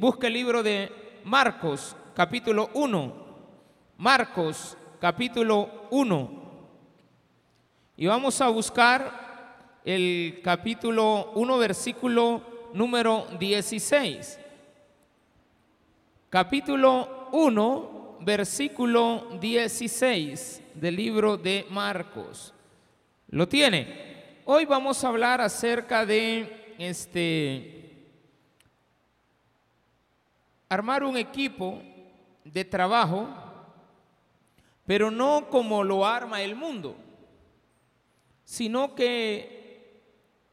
busque el libro de Marcos, capítulo 1. Marcos, capítulo 1. Y vamos a buscar el capítulo 1, versículo número 16. Capítulo 1, versículo 16 del libro de Marcos. ¿Lo tiene? Hoy vamos a hablar acerca de este armar un equipo de trabajo, pero no como lo arma el mundo, sino que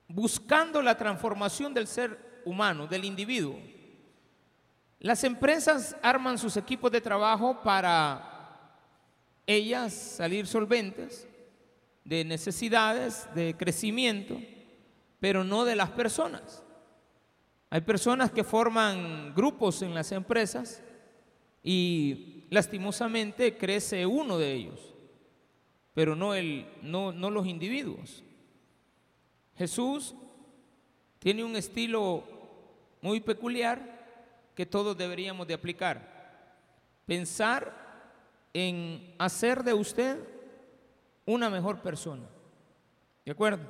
buscando la transformación del ser humano, del individuo. Las empresas arman sus equipos de trabajo para ellas salir solventes de necesidades, de crecimiento, pero no de las personas. Hay personas que forman grupos en las empresas y lastimosamente crece uno de ellos, pero no, el, no, no los individuos. Jesús tiene un estilo muy peculiar que todos deberíamos de aplicar. Pensar en hacer de usted una mejor persona. ¿De acuerdo?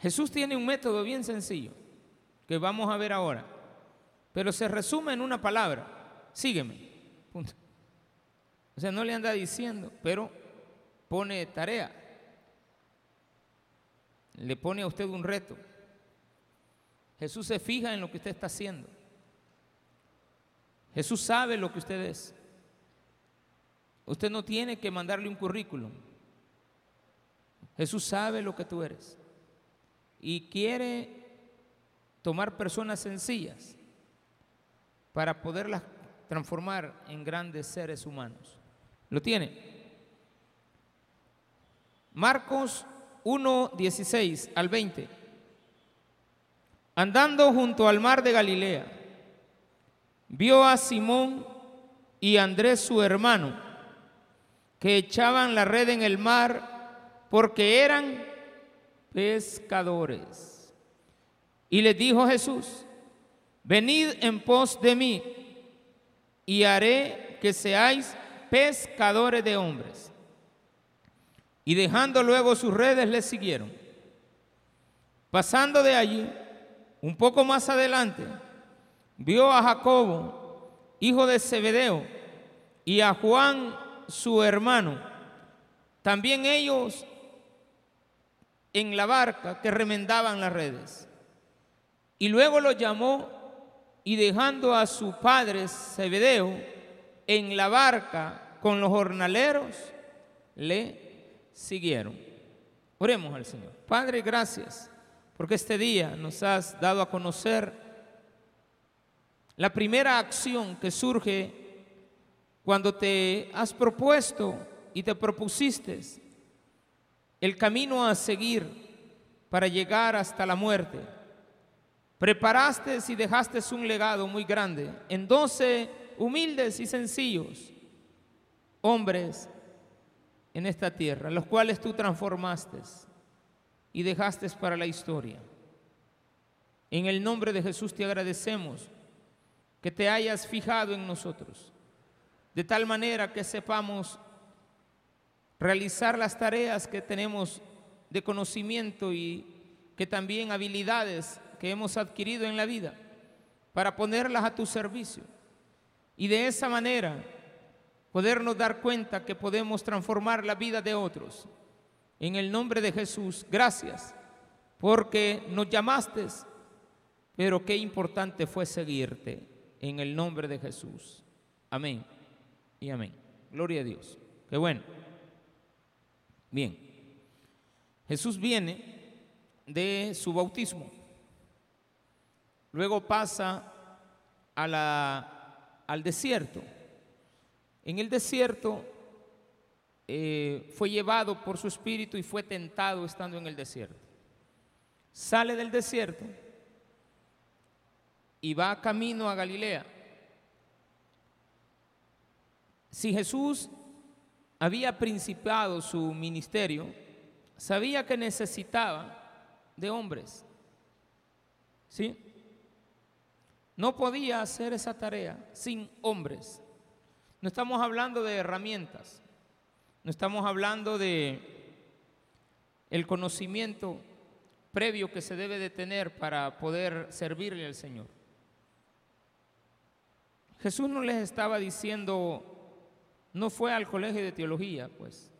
Jesús tiene un método bien sencillo que vamos a ver ahora, pero se resume en una palabra, sígueme. Punto. O sea, no le anda diciendo, pero pone tarea. Le pone a usted un reto. Jesús se fija en lo que usted está haciendo. Jesús sabe lo que usted es. Usted no tiene que mandarle un currículum. Jesús sabe lo que tú eres. Y quiere tomar personas sencillas para poderlas transformar en grandes seres humanos. ¿Lo tiene? Marcos 1, 16 al 20. Andando junto al mar de Galilea vio a Simón y Andrés su hermano, que echaban la red en el mar porque eran pescadores. Y les dijo Jesús, venid en pos de mí y haré que seáis pescadores de hombres. Y dejando luego sus redes les siguieron. Pasando de allí, un poco más adelante, vio a Jacobo, hijo de Zebedeo, y a Juan, su hermano, también ellos en la barca que remendaban las redes. Y luego lo llamó y dejando a su padre Zebedeo en la barca con los jornaleros, le siguieron. Oremos al Señor. Padre, gracias porque este día nos has dado a conocer la primera acción que surge cuando te has propuesto y te propusiste el camino a seguir para llegar hasta la muerte. Preparaste y dejaste un legado muy grande en doce humildes y sencillos hombres en esta tierra, los cuales tú transformaste y dejaste para la historia. En el nombre de Jesús te agradecemos que te hayas fijado en nosotros, de tal manera que sepamos realizar las tareas que tenemos de conocimiento y que también habilidades que hemos adquirido en la vida, para ponerlas a tu servicio. Y de esa manera podernos dar cuenta que podemos transformar la vida de otros. En el nombre de Jesús, gracias, porque nos llamaste, pero qué importante fue seguirte en el nombre de Jesús. Amén y amén. Gloria a Dios. Qué bueno. Bien. Jesús viene de su bautismo. Luego pasa al desierto. En el desierto eh, fue llevado por su espíritu y fue tentado estando en el desierto. Sale del desierto y va camino a Galilea. Si Jesús había principiado su ministerio, sabía que necesitaba de hombres. ¿Sí? No podía hacer esa tarea sin hombres. No estamos hablando de herramientas, no estamos hablando de el conocimiento previo que se debe de tener para poder servirle al Señor. Jesús no les estaba diciendo, no fue al colegio de teología, pues,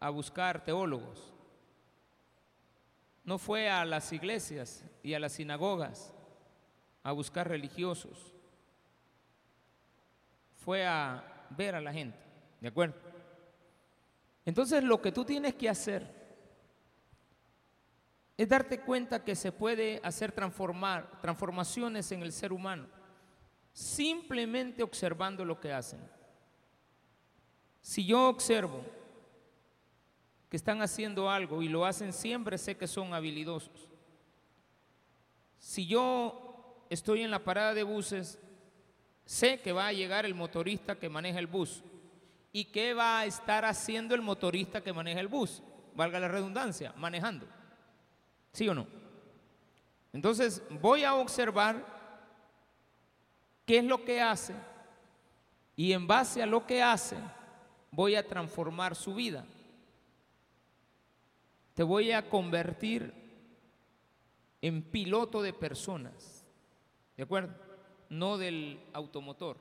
a buscar teólogos. No fue a las iglesias y a las sinagogas a buscar religiosos. Fue a ver a la gente, ¿de acuerdo? Entonces lo que tú tienes que hacer es darte cuenta que se puede hacer transformar, transformaciones en el ser humano simplemente observando lo que hacen. Si yo observo que están haciendo algo y lo hacen siempre, sé que son habilidosos. Si yo estoy en la parada de buses, sé que va a llegar el motorista que maneja el bus. ¿Y qué va a estar haciendo el motorista que maneja el bus? Valga la redundancia, manejando. ¿Sí o no? Entonces voy a observar qué es lo que hace y en base a lo que hace voy a transformar su vida. Te voy a convertir en piloto de personas, ¿de acuerdo? No del automotor.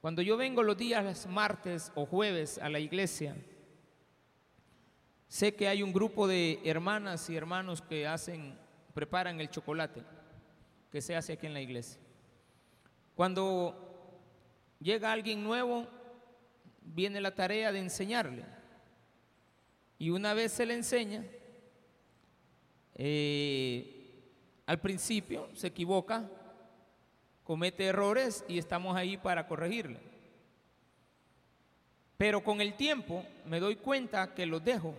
Cuando yo vengo los días martes o jueves a la iglesia, sé que hay un grupo de hermanas y hermanos que hacen, preparan el chocolate que se hace aquí en la iglesia. Cuando llega alguien nuevo, viene la tarea de enseñarle. Y una vez se le enseña, eh, al principio se equivoca, comete errores y estamos ahí para corregirle. Pero con el tiempo me doy cuenta que los dejo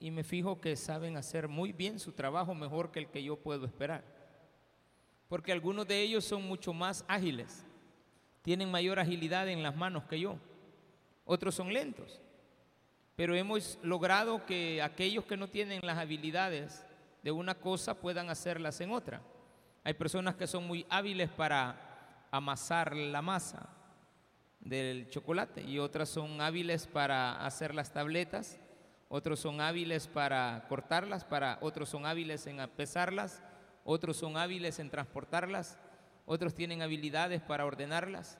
y me fijo que saben hacer muy bien su trabajo mejor que el que yo puedo esperar. Porque algunos de ellos son mucho más ágiles, tienen mayor agilidad en las manos que yo. Otros son lentos pero hemos logrado que aquellos que no tienen las habilidades de una cosa puedan hacerlas en otra. Hay personas que son muy hábiles para amasar la masa del chocolate y otras son hábiles para hacer las tabletas, otros son hábiles para cortarlas, para otros son hábiles en pesarlas, otros son hábiles en transportarlas, otros tienen habilidades para ordenarlas,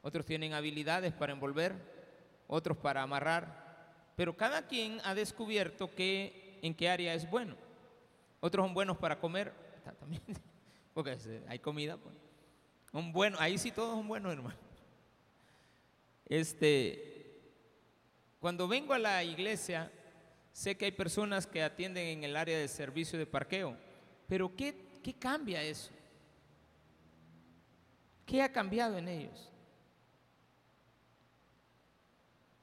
otros tienen habilidades para envolver, otros para amarrar, pero cada quien ha descubierto que, en qué área es bueno. Otros son buenos para comer, también, porque hay comida. Pues. Un bueno, ahí sí todos son buenos, hermano. Este, cuando vengo a la iglesia, sé que hay personas que atienden en el área de servicio de parqueo, pero ¿qué, qué cambia eso? ¿Qué ha cambiado en ellos?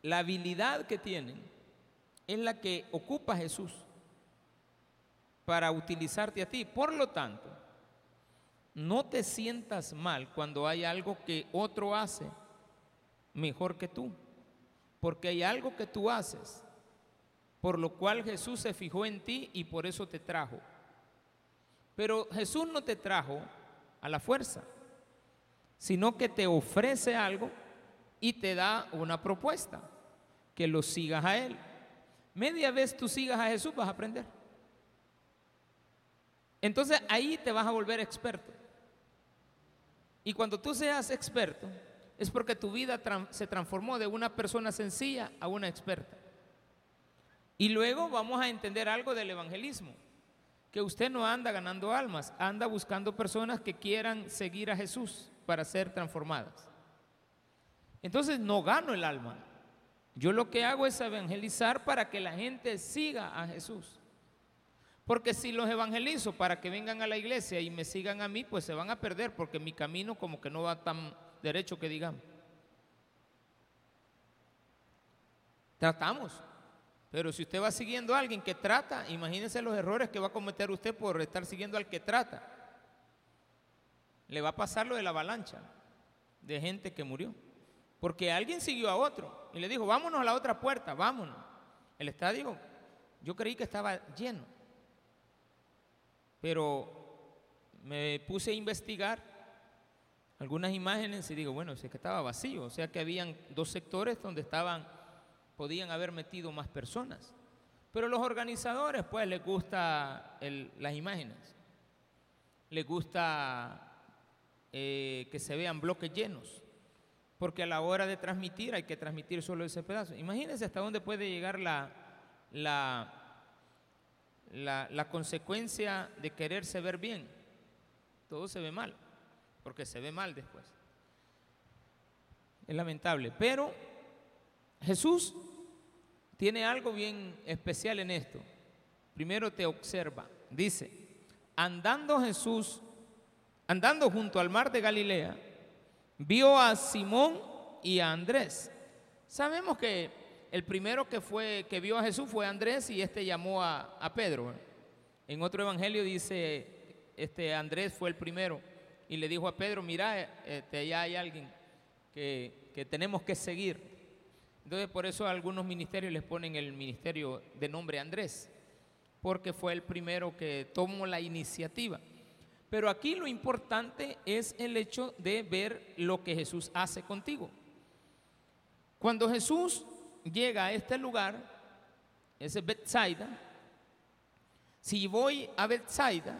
La habilidad que tienen es la que ocupa Jesús para utilizarte a ti. Por lo tanto, no te sientas mal cuando hay algo que otro hace mejor que tú, porque hay algo que tú haces, por lo cual Jesús se fijó en ti y por eso te trajo. Pero Jesús no te trajo a la fuerza, sino que te ofrece algo y te da una propuesta, que lo sigas a Él. Media vez tú sigas a Jesús vas a aprender. Entonces ahí te vas a volver experto. Y cuando tú seas experto, es porque tu vida se transformó de una persona sencilla a una experta. Y luego vamos a entender algo del evangelismo, que usted no anda ganando almas, anda buscando personas que quieran seguir a Jesús para ser transformadas. Entonces no gano el alma. Yo lo que hago es evangelizar para que la gente siga a Jesús. Porque si los evangelizo para que vengan a la iglesia y me sigan a mí, pues se van a perder porque mi camino como que no va tan derecho que digamos. Tratamos. Pero si usted va siguiendo a alguien que trata, imagínese los errores que va a cometer usted por estar siguiendo al que trata. Le va a pasar lo de la avalancha de gente que murió. Porque alguien siguió a otro y le dijo, vámonos a la otra puerta, vámonos. El estadio, yo creí que estaba lleno. Pero me puse a investigar algunas imágenes y digo, bueno, si es que estaba vacío, o sea que habían dos sectores donde estaban, podían haber metido más personas. Pero los organizadores, pues, les gusta las imágenes, les gusta eh, que se vean bloques llenos, porque a la hora de transmitir hay que transmitir solo ese pedazo. Imagínense hasta dónde puede llegar la, la, la, consecuencia de quererse ver bien. Todo se ve mal porque se ve mal después. Es lamentable, pero Jesús tiene algo bien especial en esto. Primero te observa, dice, andando Jesús, andando junto al mar de Galilea, vio a Simón y a Andrés. Sabemos que el primero que fue que vio a Jesús fue Andrés y este llamó a, Pedro. En otro evangelio dice, este Andrés fue el primero y le dijo a Pedro, mira, este, allá hay alguien que, que tenemos que seguir. Entonces por eso algunos ministerios les ponen el ministerio de nombre Andrés, porque fue el primero que tomó la iniciativa. Pero aquí lo importante es el hecho de ver lo que Jesús hace contigo. Cuando Jesús llega a este lugar, ese Bethsaida, si voy a Bethsaida,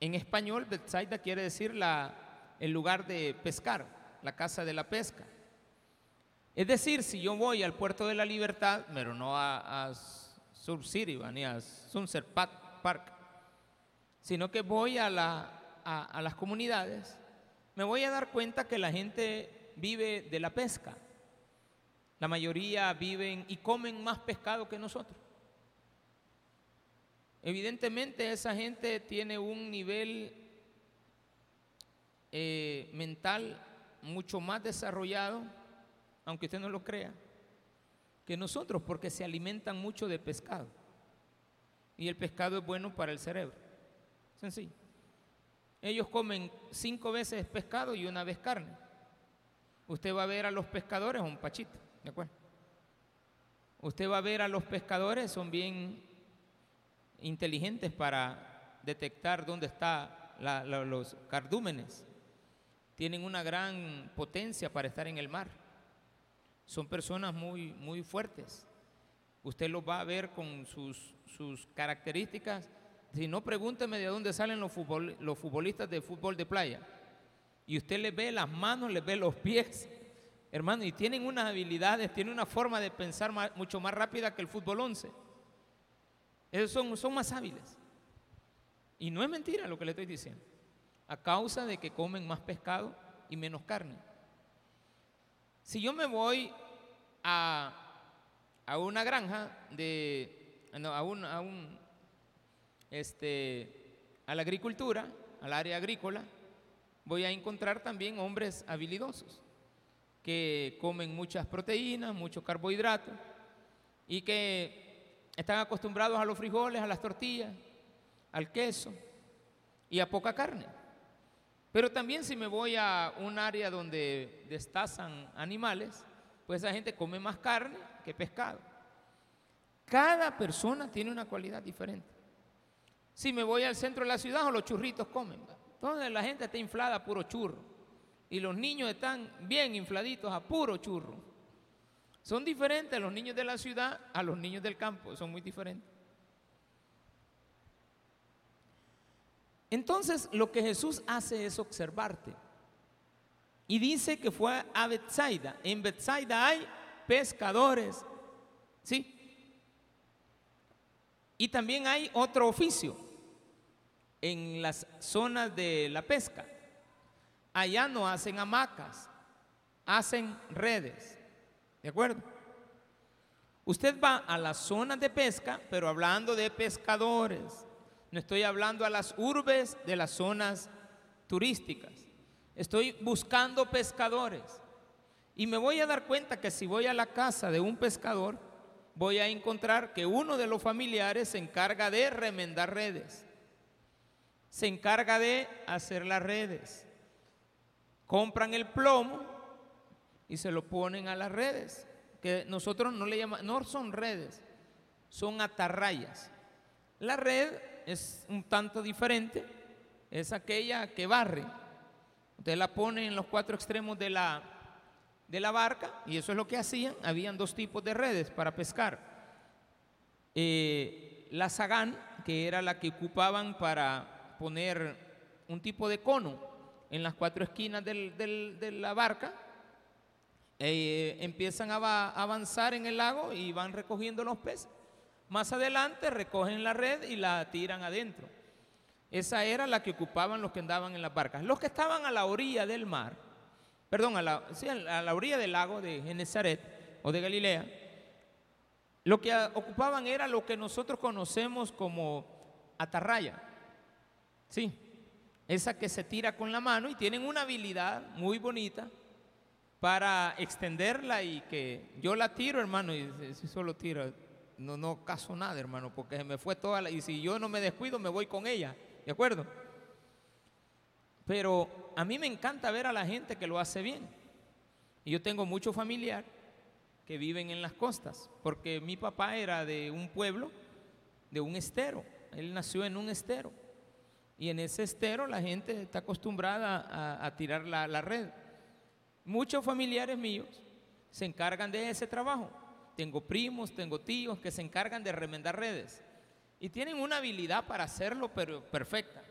en español, Bethsaida quiere decir la, el lugar de pescar, la casa de la pesca. Es decir, si yo voy al puerto de la libertad, pero no a, a City ni a Sunset Park, sino que voy a, la, las comunidades, me voy a dar cuenta que la gente vive de la pesca. La mayoría viven y comen más pescado que nosotros. Evidentemente esa gente tiene un nivel eh, mental mucho más desarrollado, aunque usted no lo crea, que nosotros, porque se alimentan mucho de pescado. Y el pescado es bueno para el cerebro. Sencillo. Ellos comen cinco veces pescado y una vez carne. Usted va a ver a los pescadores un pachito, ¿de acuerdo? Usted va a ver a los pescadores, son bien inteligentes para detectar dónde están los cardúmenes. Tienen una gran potencia para estar en el mar. Son personas muy, muy fuertes. Usted los va a ver con sus, sus características. Si no, pregúnteme de dónde salen los, los futbolistas de fútbol de playa. Y usted les ve las manos, les ve los pies, hermano, y tienen unas habilidades, tienen una forma de pensar mucho más rápida que el fútbol 11. Ellos son, son más hábiles. Y no es mentira lo que le estoy diciendo. A causa de que comen más pescado y menos carne. Si yo me voy a, a una granja de a un este a la agricultura, al área agrícola, voy a encontrar también hombres habilidosos que comen muchas proteínas, muchos carbohidratos y que están acostumbrados a los frijoles, a las tortillas, al queso y a poca carne. Pero también si me voy a un área donde destazan animales, pues esa gente come más carne que pescado. Cada persona tiene una cualidad diferente. Si me voy al centro de la ciudad, los churritos comen. Entonces la gente está inflada a puro churro. Y los niños están bien infladitos a puro churro. Son diferentes los niños de la ciudad a los niños del campo, son muy diferentes. Entonces lo que Jesús hace es observarte. Y dice que fue a Bethsaida. En Bethsaida hay pescadores. ¿Sí? Y también hay otro oficio en las zonas de la pesca. Allá no hacen hamacas, hacen redes. ¿De acuerdo? Usted va a las zonas de pesca, pero hablando de pescadores. No estoy hablando a las urbes de las zonas turísticas. Estoy buscando pescadores. Y me voy a dar cuenta que si voy a la casa de un pescador, voy a encontrar que uno de los familiares se encarga de remendar redes. Se encarga de hacer las redes. Compran el plomo y se lo ponen a las redes, que nosotros no le llamamos, no son redes, son atarrayas. La red es un tanto diferente, es aquella que barre. Usted la pone en los cuatro extremos de la, de la barca y eso es lo que hacían. Habían dos tipos de redes para pescar. Eh, la sagán, que era la que ocupaban para poner un tipo de cono en las cuatro esquinas de la barca, eh, empiezan a, avanzar en el lago y van recogiendo los peces. Más adelante recogen la red y la tiran adentro. Esa era la que ocupaban los que andaban en las barcas. Los que estaban a la orilla del mar, perdón, a la, a la orilla del lago de Genezaret o de Galilea, lo que ocupaban era lo que nosotros conocemos como atarraya. Sí, esa que se tira con la mano y tienen una habilidad muy bonita para extenderla y que yo la tiro, hermano, y si solo tiro, no, no caso nada, hermano, porque se me fue toda la, y si yo no me descuido, me voy con ella, ¿de acuerdo? Pero a mí me encanta ver a la gente que lo hace bien. Y yo tengo mucho familiar que viven en las costas, porque mi papá era de un pueblo, de un estero, él nació en un estero. Y en ese estero la gente está acostumbrada a, tirar la, la red. Muchos familiares míos se encargan de ese trabajo. Tengo primos, tengo tíos que se encargan de remendar redes. Y tienen una habilidad para hacerlo, pero perfecta.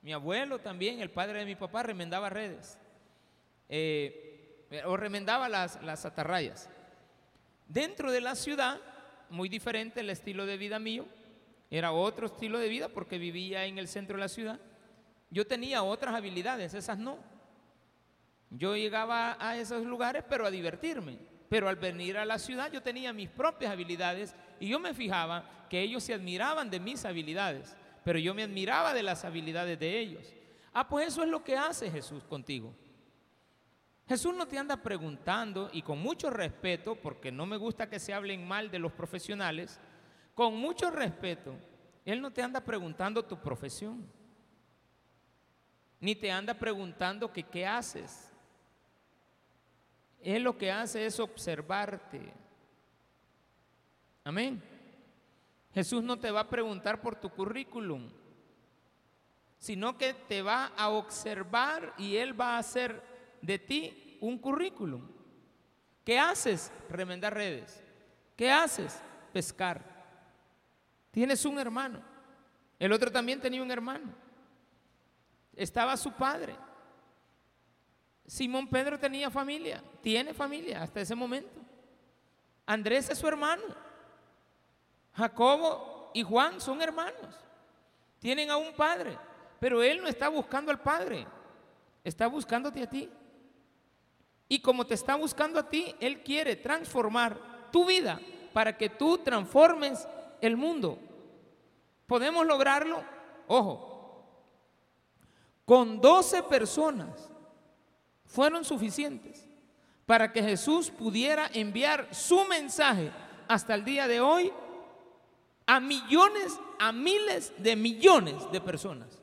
Mi abuelo también, el padre de mi papá, remendaba redes. Eh, o remendaba las, las atarrayas. Dentro de la ciudad, muy diferente el estilo de vida mío, era otro estilo de vida porque vivía en el centro de la ciudad. Yo tenía otras habilidades, esas no. Yo llegaba a esos lugares, pero a divertirme. Pero al venir a la ciudad yo tenía mis propias habilidades y yo me fijaba que ellos se admiraban de mis habilidades, pero yo me admiraba de las habilidades de ellos. Ah, pues eso es lo que hace Jesús contigo. Jesús no te anda preguntando, y con mucho respeto, porque no me gusta que se hablen mal de los profesionales, con mucho respeto, Él no te anda preguntando tu profesión, ni te anda preguntando que qué haces. Él lo que hace es observarte. Amén. Jesús no te va a preguntar por tu currículum, sino que te va a observar y Él va a hacer de ti un currículum. ¿Qué haces? Remendar redes. ¿Qué haces? Pescar. Tienes un hermano. El otro también tenía un hermano. Estaba su padre. Simón Pedro tenía familia, tiene familia hasta ese momento. Andrés es su hermano. Jacobo y Juan son hermanos. Tienen a un padre, pero él no está buscando al padre, está buscándote a ti. Y como te está buscando a ti, él quiere transformar tu vida para que tú transformes el mundo. ¿Podemos lograrlo? Ojo, con 12 personas fueron suficientes para que Jesús pudiera enviar su mensaje hasta el día de hoy a millones, a miles de millones de personas.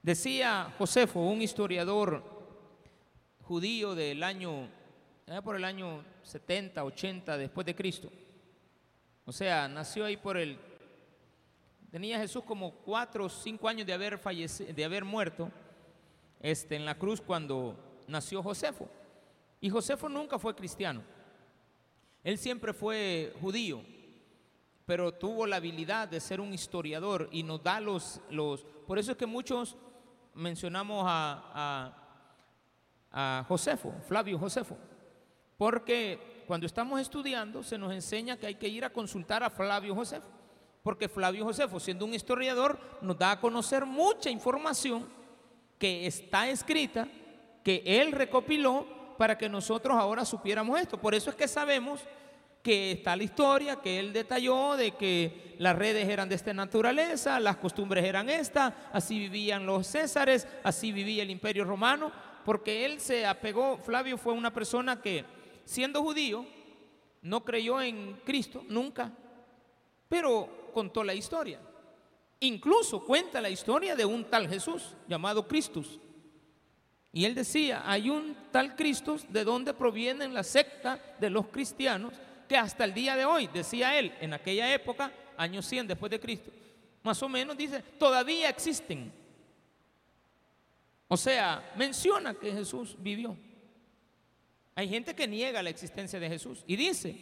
Decía Josefo, un historiador judío del año, por el año 70, 80 después de Cristo. O sea, nació ahí por el... Tenía Jesús como cuatro o cinco años de haber, fallecido, de haber muerto este, en la cruz cuando nació Josefo. Y Josefo nunca fue cristiano. Él siempre fue judío, pero tuvo la habilidad de ser un historiador y nos da los... los por eso es que muchos mencionamos a, a, a Josefo, Flavio Josefo, porque cuando estamos estudiando se nos enseña que hay que ir a consultar a Flavio Josefo, porque Flavio Josefo, siendo un historiador, nos da a conocer mucha información que está escrita, que él recopiló para que nosotros ahora supiéramos esto. Por eso es que sabemos que está la historia que él detalló de que las redes eran de esta naturaleza, las costumbres eran estas, así vivían los césares, así vivía el imperio romano, porque él se apegó, Flavio fue una persona que siendo judío, no creyó en Cristo nunca, pero contó la historia. Incluso cuenta la historia de un tal Jesús llamado Cristus. Y él decía, hay un tal Cristo de donde provienen la secta de los cristianos, que hasta el día de hoy, decía él, en aquella época año 100 después de Cristo, más o menos dice, todavía existen. O sea, menciona que Jesús vivió. Hay gente que niega la existencia de Jesús y dice,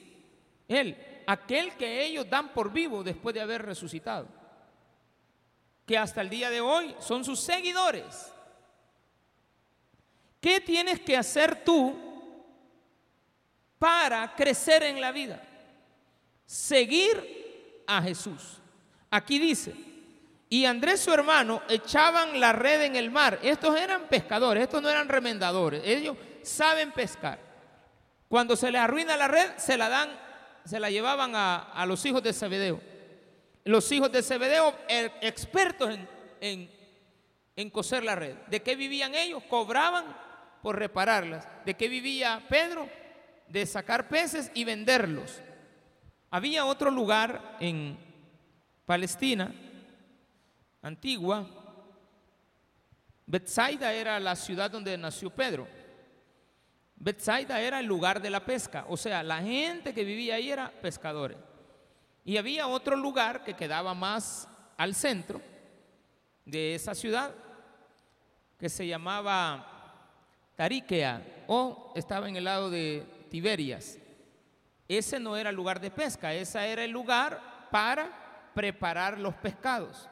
Él, aquel que ellos dan por vivo después de haber resucitado, que hasta el día de hoy son sus seguidores. ¿Qué tienes que hacer tú para crecer en la vida? Seguir a Jesús. Aquí dice, y Andrés su hermano echaban la red en el mar. Estos eran pescadores, estos no eran remendadores. Ellos saben pescar. Cuando se les arruina la red, se la dan, se la llevaban a, los hijos de Zebedeo. Los hijos de Zebedeo, er, expertos en, en coser la red. ¿De qué vivían ellos? Cobraban por repararlas. ¿De qué vivía Pedro? De sacar peces y venderlos. Había otro lugar en Palestina antigua. Bethsaida era la ciudad donde nació Pedro. Bethsaida era el lugar de la pesca, o sea, la gente que vivía ahí era pescadores. Y había otro lugar que quedaba más al centro de esa ciudad, que se llamaba Tariquea, o estaba en el lado de Tiberias. Ese no era el lugar de pesca, ese era el lugar para preparar los pescados.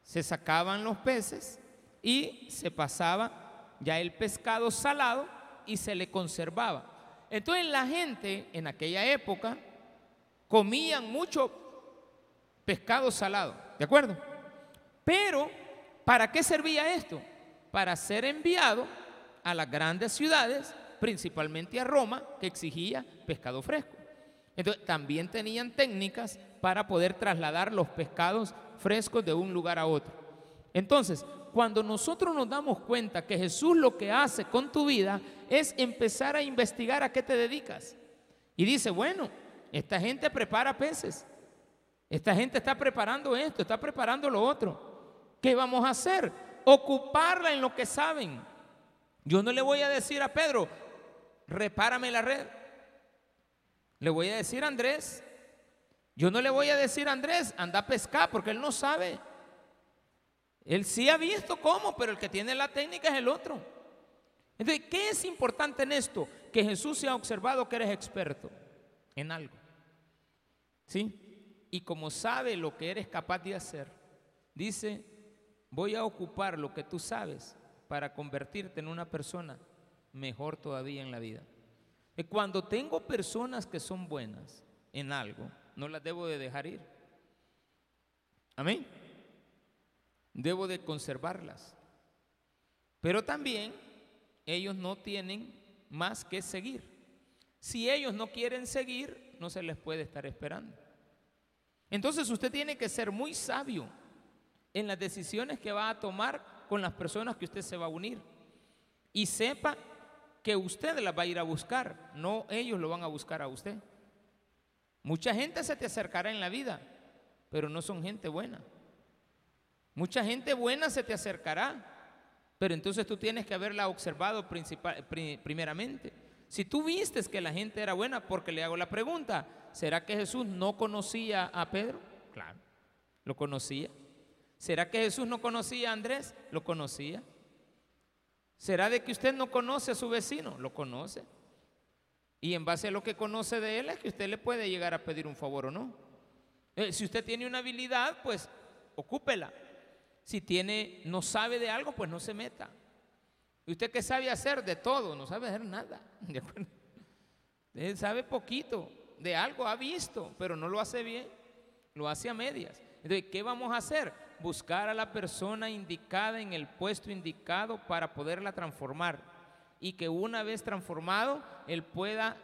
Se sacaban los peces y se pasaba ya el pescado salado y se le conservaba. Entonces la gente en aquella época comían mucho pescado salado, ¿de acuerdo? Pero, ¿para qué servía esto? Para ser enviado a las grandes ciudades, principalmente a Roma, que exigía pescado fresco. Entonces, también tenían técnicas para poder trasladar los pescados frescos de un lugar a otro. Entonces, cuando nosotros nos damos cuenta que Jesús lo que hace con tu vida es empezar a investigar a qué te dedicas. Y dice, bueno, esta gente prepara peces. Esta gente está preparando esto, está preparando lo otro. ¿Qué vamos a hacer? Ocuparla en lo que saben. Yo no le voy a decir a Pedro, repárame la red. Le voy a decir a Andrés, yo no le voy a decir a Andrés, anda a pescar, porque él no sabe. Él sí ha visto cómo, pero el que tiene la técnica es el otro. Entonces, ¿qué es importante en esto? Que Jesús se ha observado que eres experto en algo. ¿Sí? Y como sabe lo que eres capaz de hacer, dice, voy a ocupar lo que tú sabes para convertirte en una persona mejor todavía en la vida. Y cuando tengo personas que son buenas en algo, no las debo de dejar ir. Amén debo de conservarlas. Pero también ellos no tienen más que seguir. Si ellos no quieren seguir, no se les puede estar esperando. Entonces usted tiene que ser muy sabio en las decisiones que va a tomar con las personas que usted se va a unir. Y sepa que usted las va a ir a buscar, no ellos lo van a buscar a usted. Mucha gente se te acercará en la vida, pero no son gente buena. Mucha gente buena se te acercará, pero entonces tú tienes que haberla observado primeramente. Si tú vistes que la gente era buena, porque le hago la pregunta, ¿será que Jesús no conocía a Pedro? Claro, lo conocía. ¿Será que Jesús no conocía a Andrés? Lo conocía. ¿Será de que usted no conoce a su vecino? Lo conoce. Y en base a lo que conoce de él es que usted le puede llegar a pedir un favor o no. Eh, si usted tiene una habilidad, pues ocúpela. Si tiene, no sabe de algo, pues no se meta. ¿Y usted qué sabe hacer? De todo, no sabe hacer nada. Él sabe poquito, de algo ha visto, pero no lo hace bien, lo hace a medias. Entonces, ¿qué vamos a hacer? Buscar a la persona indicada en el puesto indicado para poderla transformar. Y que una vez transformado, él pueda,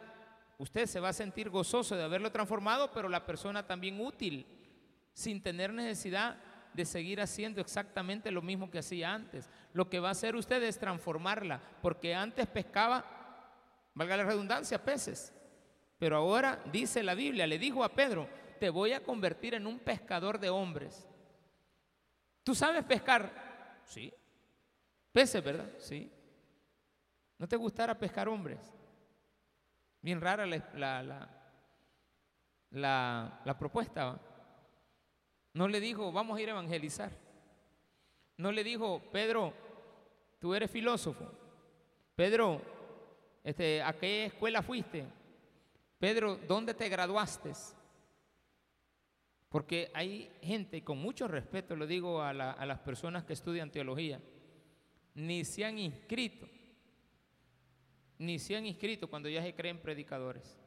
usted se va a sentir gozoso de haberlo transformado, pero la persona también útil, sin tener necesidad de seguir haciendo exactamente lo mismo que hacía antes. Lo que va a hacer usted es transformarla, porque antes pescaba, valga la redundancia, peces. Pero ahora dice la Biblia, le dijo a Pedro, te voy a convertir en un pescador de hombres. ¿Tú sabes pescar? Sí. Peces, ¿verdad? Sí. ¿No te gustara pescar hombres? Bien rara la, la, la, la propuesta. No le dijo, vamos a ir a evangelizar. No le dijo, Pedro, tú eres filósofo. Pedro, este, ¿a qué escuela fuiste? Pedro, ¿dónde te graduaste? Porque hay gente, con mucho respeto lo digo a, las personas que estudian teología, ni se han inscrito, ni se han inscrito cuando ya se creen predicadores.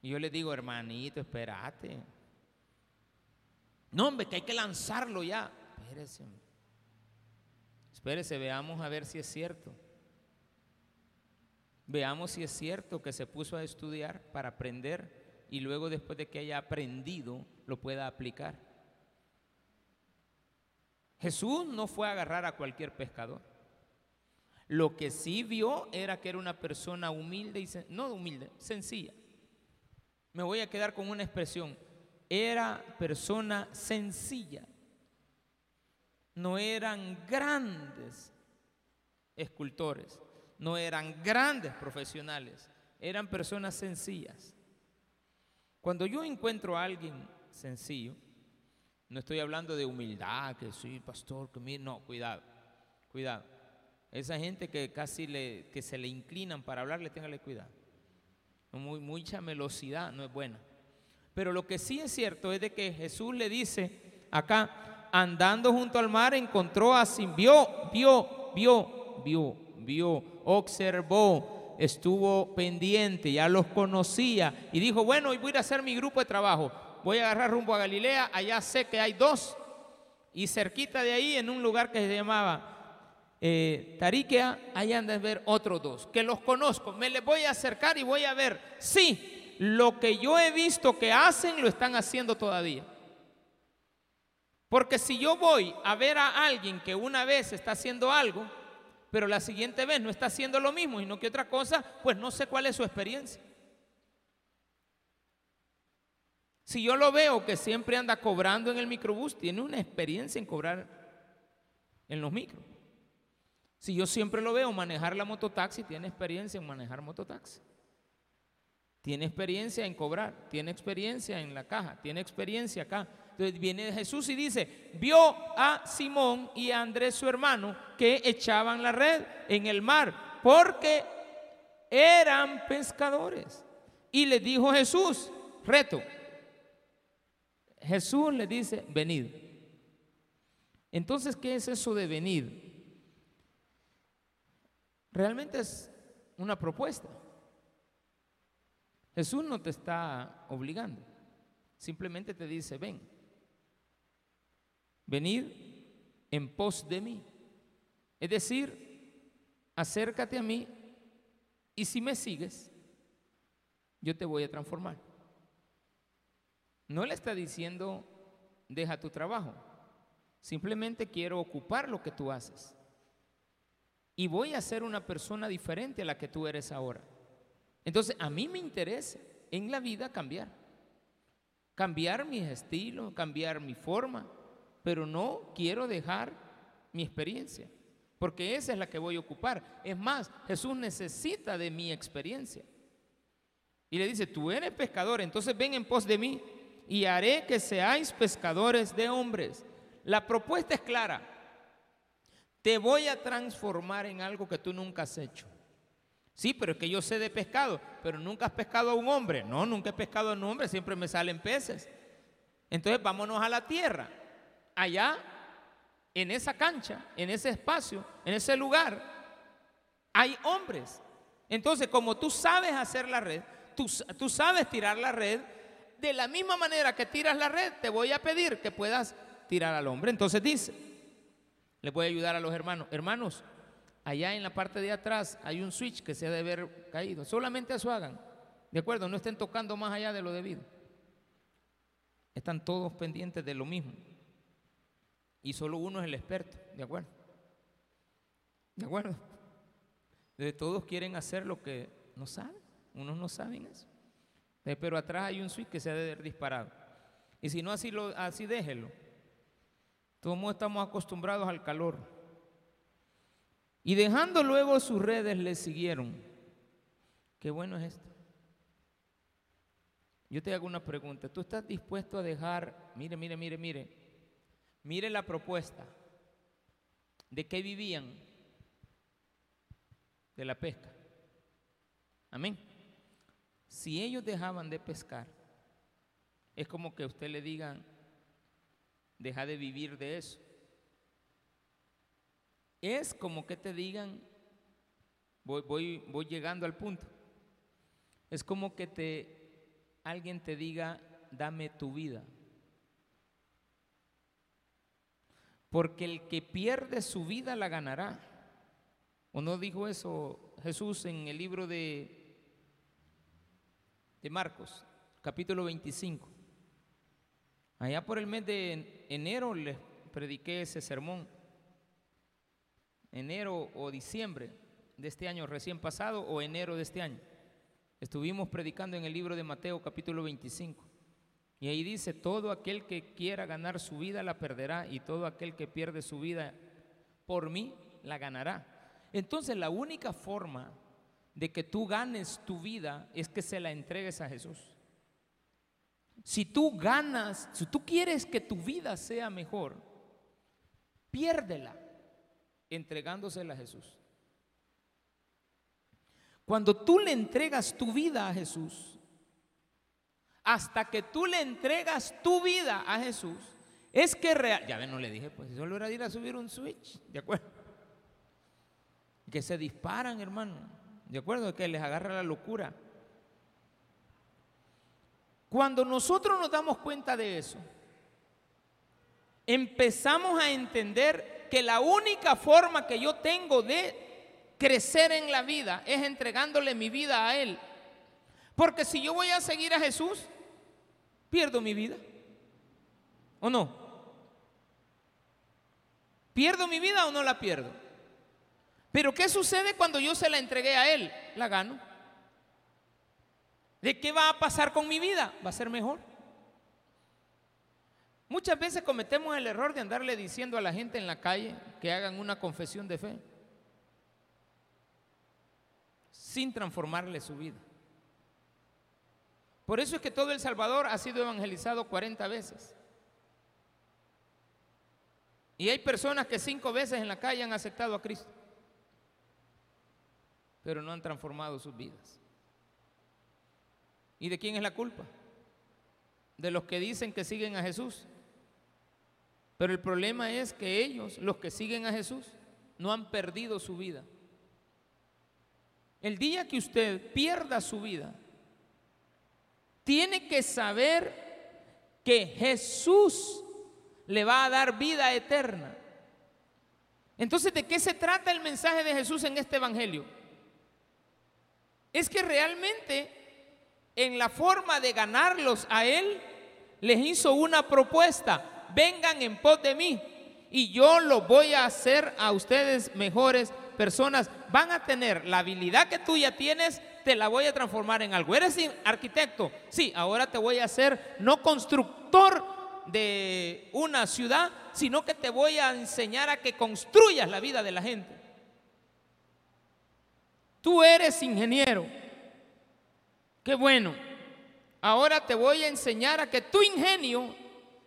Y yo les digo, hermanito, espérate. No, hombre, que hay que lanzarlo ya. Espérese. Espérese, veamos a ver si es cierto. Veamos si es cierto que se puso a estudiar para aprender y luego después de que haya aprendido lo pueda aplicar. Jesús no fue a agarrar a cualquier pescador. Lo que sí vio era que era una persona humilde y no humilde, sencilla me voy a quedar con una expresión. Era persona sencilla. No eran grandes escultores, no eran grandes profesionales, eran personas sencillas. Cuando yo encuentro a alguien sencillo, no estoy hablando de humildad, que soy pastor, que mire, no, cuidado, cuidado. Esa gente que casi le, que se le inclinan para hablarle, téngale cuidado. Muy, mucha velocidad no es buena. Pero lo que sí es cierto es de que Jesús le dice acá, andando junto al mar, encontró a Sim, vio, vio, vio, vio, vio, observó, estuvo pendiente, ya los conocía y dijo, bueno, hoy voy a hacer mi grupo de trabajo, voy a agarrar rumbo a Galilea, allá sé que hay dos y cerquita de ahí en un lugar que se llamaba eh, Tariquea, ahí andan a ver otros dos, que los conozco, me les voy a acercar y voy a ver, sí, lo que yo he visto que hacen, lo están haciendo todavía. Porque si yo voy a ver a alguien que una vez está haciendo algo, pero la siguiente vez no está haciendo lo mismo y no que otra cosa, pues no sé cuál es su experiencia. Si yo lo veo que siempre anda cobrando en el microbús, tiene una experiencia en cobrar en los micros. Si yo siempre lo veo manejar la mototaxi, tiene experiencia en manejar mototaxi. Tiene experiencia en cobrar, tiene experiencia en la caja, tiene experiencia acá. Entonces viene Jesús y dice, vio a Simón y a Andrés su hermano que echaban la red en el mar porque eran pescadores. Y le dijo Jesús, reto, Jesús le dice, venid. Entonces, ¿qué es eso de venid? Realmente es una propuesta. Jesús no te está obligando, simplemente te dice, ven, venid en pos de mí. Es decir, acércate a mí y si me sigues, yo te voy a transformar. No le está diciendo, deja tu trabajo, simplemente quiero ocupar lo que tú haces y voy a ser una persona diferente a la que tú eres ahora. Entonces, a mí me interesa en la vida cambiar. Cambiar mi estilo, cambiar mi forma, pero no quiero dejar mi experiencia, porque esa es la que voy a ocupar. Es más, Jesús necesita de mi experiencia. Y le dice, tú eres pescador, entonces ven en pos de mí y haré que seáis pescadores de hombres. La propuesta es clara, te voy a transformar en algo que tú nunca has hecho. Sí, pero es que yo sé de pescado, pero nunca has pescado a un hombre. No, nunca he pescado a un hombre, siempre me salen peces. Entonces vámonos a la tierra. Allá, en esa cancha, en ese espacio, en ese lugar, hay hombres. Entonces, como tú sabes hacer la red, tú, tú sabes tirar la red, de la misma manera que tiras la red, te voy a pedir que puedas tirar al hombre. Entonces dice, le voy a ayudar a los hermanos. Hermanos, allá en la parte de atrás hay un switch que se debe haber caído. Solamente eso hagan. ¿De acuerdo? No estén tocando más allá de lo debido. Están todos pendientes de lo mismo. Y solo uno es el experto. ¿De acuerdo? ¿De acuerdo? De todos quieren hacer lo que no saben. Unos no saben eso. Pero atrás hay un switch que se debe haber disparado. Y si no, así, lo, así déjelo. Todos estamos acostumbrados al calor. Y dejando luego sus redes, le siguieron. Qué bueno es esto. Yo te hago una pregunta. ¿Tú estás dispuesto a dejar, mire, mire, mire, mire, mire la propuesta de qué vivían de la pesca? Amén. Si ellos dejaban de pescar, es como que usted le digan, deja de vivir de eso. Es como que te digan, voy, voy, voy llegando al punto. Es como que te, alguien te diga, dame tu vida. Porque el que pierde su vida la ganará. ¿O no dijo eso Jesús en el libro de, de Marcos, capítulo 25? Allá por el mes de enero les prediqué ese sermón. Enero o diciembre de este año recién pasado o enero de este año. Estuvimos predicando en el libro de Mateo capítulo 25. Y ahí dice, todo aquel que quiera ganar su vida la perderá y todo aquel que pierde su vida por mí la ganará. Entonces la única forma de que tú ganes tu vida es que se la entregues a Jesús. Si tú ganas, si tú quieres que tu vida sea mejor, piérdela entregándosela a Jesús. Cuando tú le entregas tu vida a Jesús, hasta que tú le entregas tu vida a Jesús, es que real, ya ven, no le dije, pues si solo era ir a subir un switch, ¿de acuerdo? Que se disparan, hermano, ¿de acuerdo? Que les agarra la locura. Cuando nosotros nos damos cuenta de eso, empezamos a entender que la única forma que yo tengo de crecer en la vida es entregándole mi vida a Él. Porque si yo voy a seguir a Jesús, pierdo mi vida. ¿O no? ¿Pierdo mi vida o no la pierdo? Pero ¿qué sucede cuando yo se la entregué a Él? La gano. ¿De qué va a pasar con mi vida? Va a ser mejor. Muchas veces cometemos el error de andarle diciendo a la gente en la calle que hagan una confesión de fe sin transformarle su vida. Por eso es que todo El Salvador ha sido evangelizado 40 veces. Y hay personas que cinco veces en la calle han aceptado a Cristo, pero no han transformado sus vidas. ¿Y de quién es la culpa? De los que dicen que siguen a Jesús. Pero el problema es que ellos, los que siguen a Jesús, no han perdido su vida. El día que usted pierda su vida, tiene que saber que Jesús le va a dar vida eterna. Entonces, ¿de qué se trata el mensaje de Jesús en este Evangelio? Es que realmente en la forma de ganarlos a Él, les hizo una propuesta, vengan en pos de mí y yo lo voy a hacer a ustedes mejores personas. Van a tener la habilidad que tú ya tienes, te la voy a transformar en algo. Eres arquitecto, sí, ahora te voy a hacer no constructor de una ciudad, sino que te voy a enseñar a que construyas la vida de la gente. Tú eres ingeniero Qué bueno. Ahora te voy a enseñar a que tu ingenio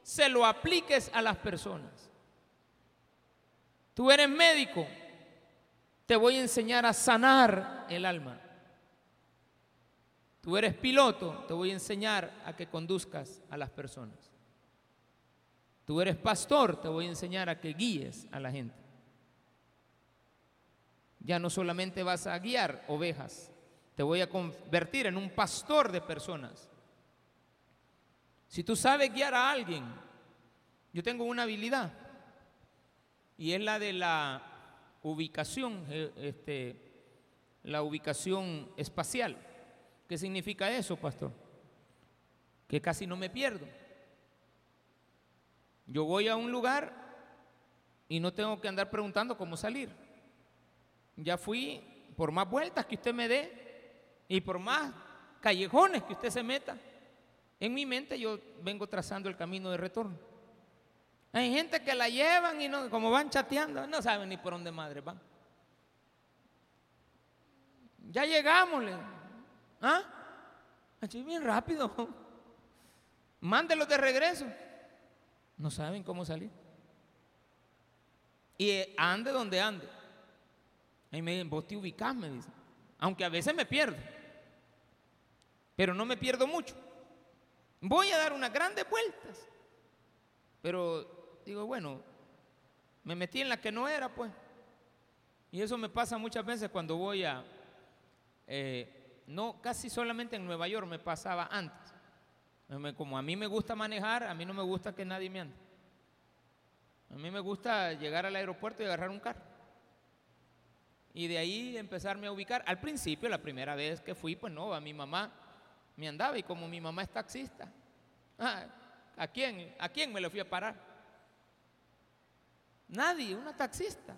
se lo apliques a las personas. Tú eres médico, te voy a enseñar a sanar el alma. Tú eres piloto, te voy a enseñar a que conduzcas a las personas. Tú eres pastor, te voy a enseñar a que guíes a la gente. Ya no solamente vas a guiar ovejas, te voy a convertir en un pastor de personas. Si tú sabes guiar a alguien, yo tengo una habilidad y es la de la ubicación, eh, este, la ubicación espacial. ¿Qué significa eso, pastor? Que casi no me pierdo. Yo voy a un lugar y no tengo que andar preguntando cómo salir. Ya fui, por más vueltas que usted me dé, y por más callejones que usted se meta, en mi mente yo vengo trazando el camino de retorno. Hay gente que la llevan y no, como van chateando, no saben ni por dónde madre van. Ya llegamos, ¿ah? Así bien rápido. mándelos de regreso. No saben cómo salir. Y eh, ande donde ande. Ahí me dicen, vos te ubicás, me dicen. Aunque a veces me pierdo. Pero no me pierdo mucho. Voy a dar unas grandes vueltas. Pero digo, bueno, me metí en la que no era, pues. Y eso me pasa muchas veces cuando voy a, eh, no, casi solamente en Nueva York me pasaba antes. Como a mí me gusta manejar, a mí no me gusta que nadie me ande. A mí me gusta llegar al aeropuerto y agarrar un carro. Y de ahí empezarme a ubicar. Al principio, la primera vez que fui, pues no, a mi mamá me andaba y como mi mamá es taxista, ah, ¿a quién? ¿A quién me lo fui a parar? Nadie, una taxista.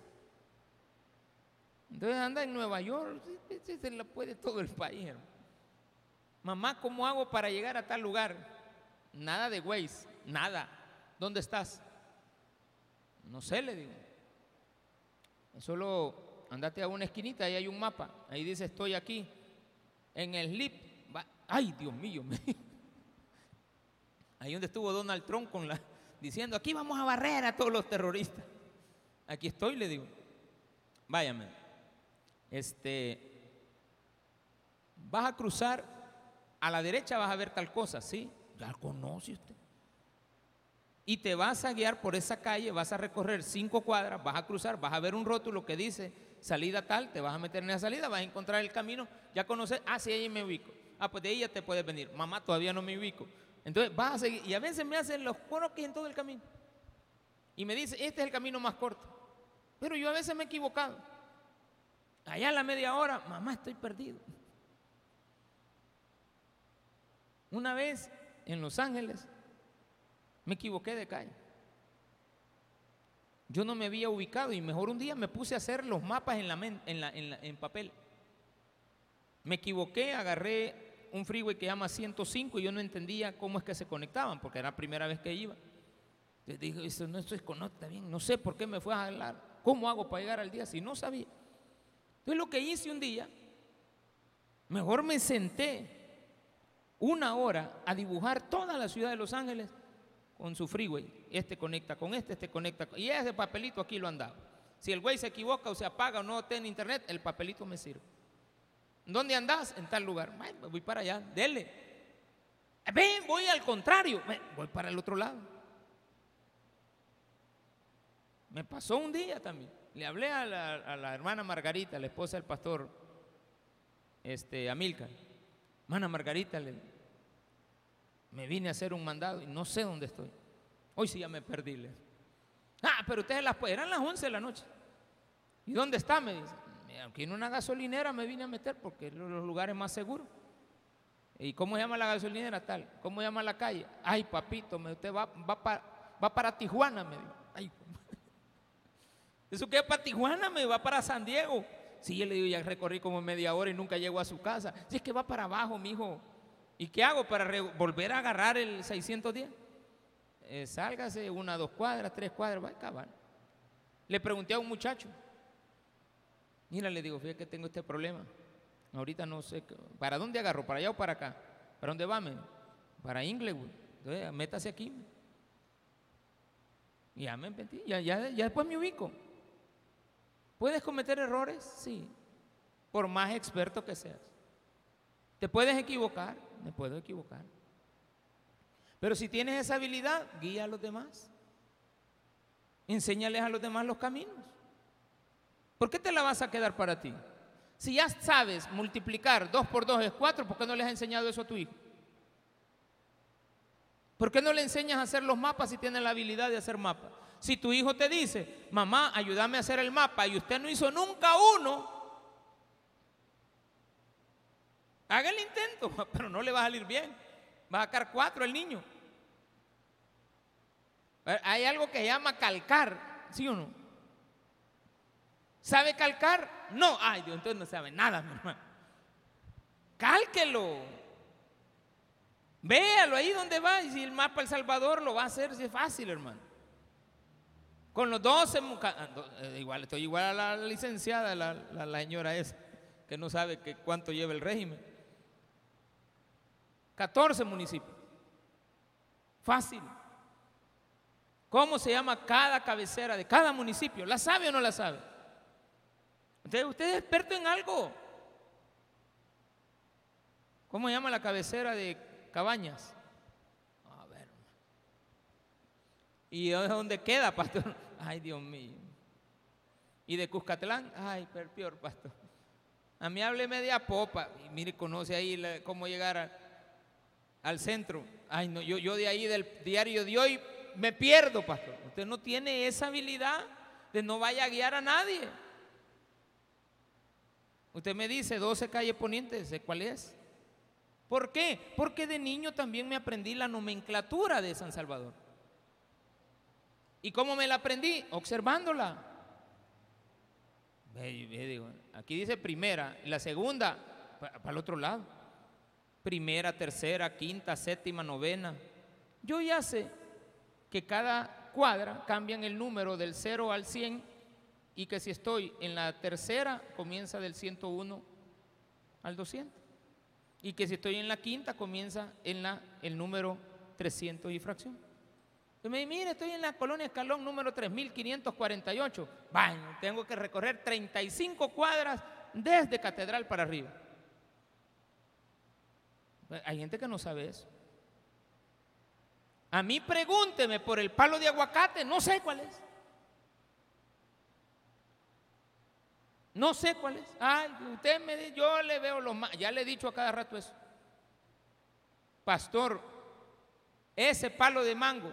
Entonces anda en Nueva York, se la puede todo el país. Mamá, ¿cómo hago para llegar a tal lugar? Nada de Waze, nada. ¿Dónde estás? No sé, le digo. Solo andate a una esquinita, ahí hay un mapa. Ahí dice estoy aquí. En el LIP. Ay, Dios mío. Ahí donde estuvo Donald Trump con la, diciendo, aquí vamos a barrer a todos los terroristas. Aquí estoy, le digo. Váyame. Este, vas a cruzar, a la derecha vas a ver tal cosa, ¿sí? Ya conoce usted. Y te vas a guiar por esa calle, vas a recorrer cinco cuadras, vas a cruzar, vas a ver un rótulo que dice salida tal, te vas a meter en esa salida, vas a encontrar el camino, ya conoces, ah, sí, ahí me ubico. Ah, pues de ya te puedes venir. Mamá, todavía no me ubico. Entonces vas a seguir, y a veces me hacen los que en todo el camino. Y me dice, este es el camino más corto. Pero yo a veces me he equivocado. Allá a la media hora, mamá, estoy perdido. Una vez en Los Ángeles me equivoqué de calle. Yo no me había ubicado y mejor un día me puse a hacer los mapas en, la, en, papel. Me equivoqué, agarré un freeway que llama 105 y yo no entendía cómo es que se conectaban porque era la primera vez que iba. Le dije, eso no estoy conecta bien, no sé por qué me fue a hablar. ¿Cómo hago para llegar al día si no sabía? Entonces lo que hice un día, mejor me senté una hora a dibujar toda la ciudad de Los Ángeles con su freeway. Este conecta con este, este conecta con... Y ese papelito aquí lo andaba. Si el güey se equivoca o se apaga o no tiene internet, el papelito me sirve. ¿Dónde andás? En tal lugar. voy para allá, dele. Ven, voy al contrario. voy para el otro lado. Me pasó un día también. Le hablé a la, hermana Margarita, la esposa del pastor este, Amilcar. Hermana Margarita, me vine a hacer un mandado y no sé dónde estoy. Hoy sí ya me perdí. Ah, pero ustedes las eran las 11 de la noche. ¿Y dónde está? Me dice. Aquí en una gasolinera me vine a meter porque es los lugares más seguros. ¿Y cómo se llama la gasolinera tal? ¿Cómo se llama la calle? Ay, papito, usted va, va, para, va para Tijuana, me dijo. Ay, eso que es para Tijuana, me va para San Diego. Sí, yo le digo, ya recorrí como media hora y nunca llego a su casa. Si es que va para abajo, mi hijo. ¿Y qué hago para volver a agarrar el 610? Eh, sálgase una, dos cuadras, tres cuadras, va a acabar. Le pregunté a un muchacho. Mira, le digo, fíjate que tengo este problema. Ahorita no sé, ¿para dónde agarro? ¿Para allá o para acá? ¿Para dónde va? Para Inglewood. Entonces, métase aquí. Ya me metí, ya, ya, ya después me ubico. ¿Puedes cometer errores? Sí, por más experto que seas. ¿Te puedes equivocar? Me puedo equivocar. Pero si tienes esa habilidad, guía a los demás. Enséñales a los demás los caminos. ¿Por qué te la vas a quedar para ti? Si ya sabes multiplicar 2 por 2 es 4, ¿por qué no le has enseñado eso a tu hijo? ¿Por qué no le enseñas a hacer los mapas si tienes la habilidad de hacer mapas? Si tu hijo te dice, mamá, ayúdame a hacer el mapa y usted no hizo nunca uno, haga el intento, pero no le va a salir bien. Va a sacar cuatro el niño. Hay algo que se llama calcar, ¿sí o no? ¿Sabe calcar? No. Ay, Dios, entonces no sabe nada, mi hermano. Cálquelo. Véalo ahí donde va. Y si el mapa El Salvador lo va a hacer, es fácil, hermano. Con los 12, ah, eh, igual, estoy igual a la licenciada, la, la, señora esa, que no sabe que cuánto lleva el régimen. 14 municipios. Fácil. ¿Cómo se llama cada cabecera de cada municipio? ¿La sabe o no la sabe? Entonces, usted es experto en algo. ¿Cómo se llama la cabecera de Cabañas? A ver. ¿Y dónde queda, pastor? Ay, Dios mío. ¿Y de Cuscatlán? Ay, peor, pastor. A mí hable media popa. Y mire, conoce ahí cómo llegar al centro. Ay, no, yo, yo de ahí del diario de hoy me pierdo, pastor. Usted no tiene esa habilidad de no vaya a guiar a nadie. Usted me dice 12 calle ponientes, ¿sé cuál es? ¿Por qué? Porque de niño también me aprendí la nomenclatura de San Salvador. ¿Y cómo me la aprendí? Observándola. Aquí dice primera, la segunda, para el otro lado. Primera, tercera, quinta, séptima, novena. Yo ya sé que cada cuadra cambian el número del 0 al 100 y que si estoy en la tercera comienza del 101 al 200 y que si estoy en la quinta comienza en la, el número 300 y fracción. Y me dice, mire, estoy en la colonia Escalón número 3548. Bueno, tengo que recorrer 35 cuadras desde Catedral para arriba. Hay gente que no sabe eso. A mí pregúnteme por el palo de aguacate, no sé cuál es. No sé cuál es. Ay, usted me dice, yo le veo los ya le he dicho a cada rato eso. Pastor, ese palo de mango,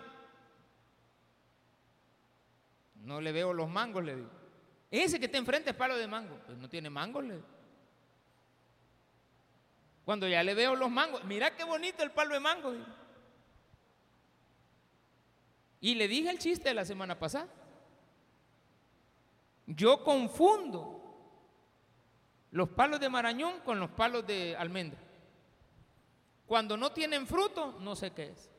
no le veo los mangos, le digo. Ese que está enfrente es palo de mango, pues no tiene mangos, le digo. Cuando ya le veo los mangos, mira qué bonito el palo de mango. Y le dije el chiste de la semana pasada. Yo confundo los palos de marañón con los palos de almendra. Cuando no tienen fruto, no sé qué es.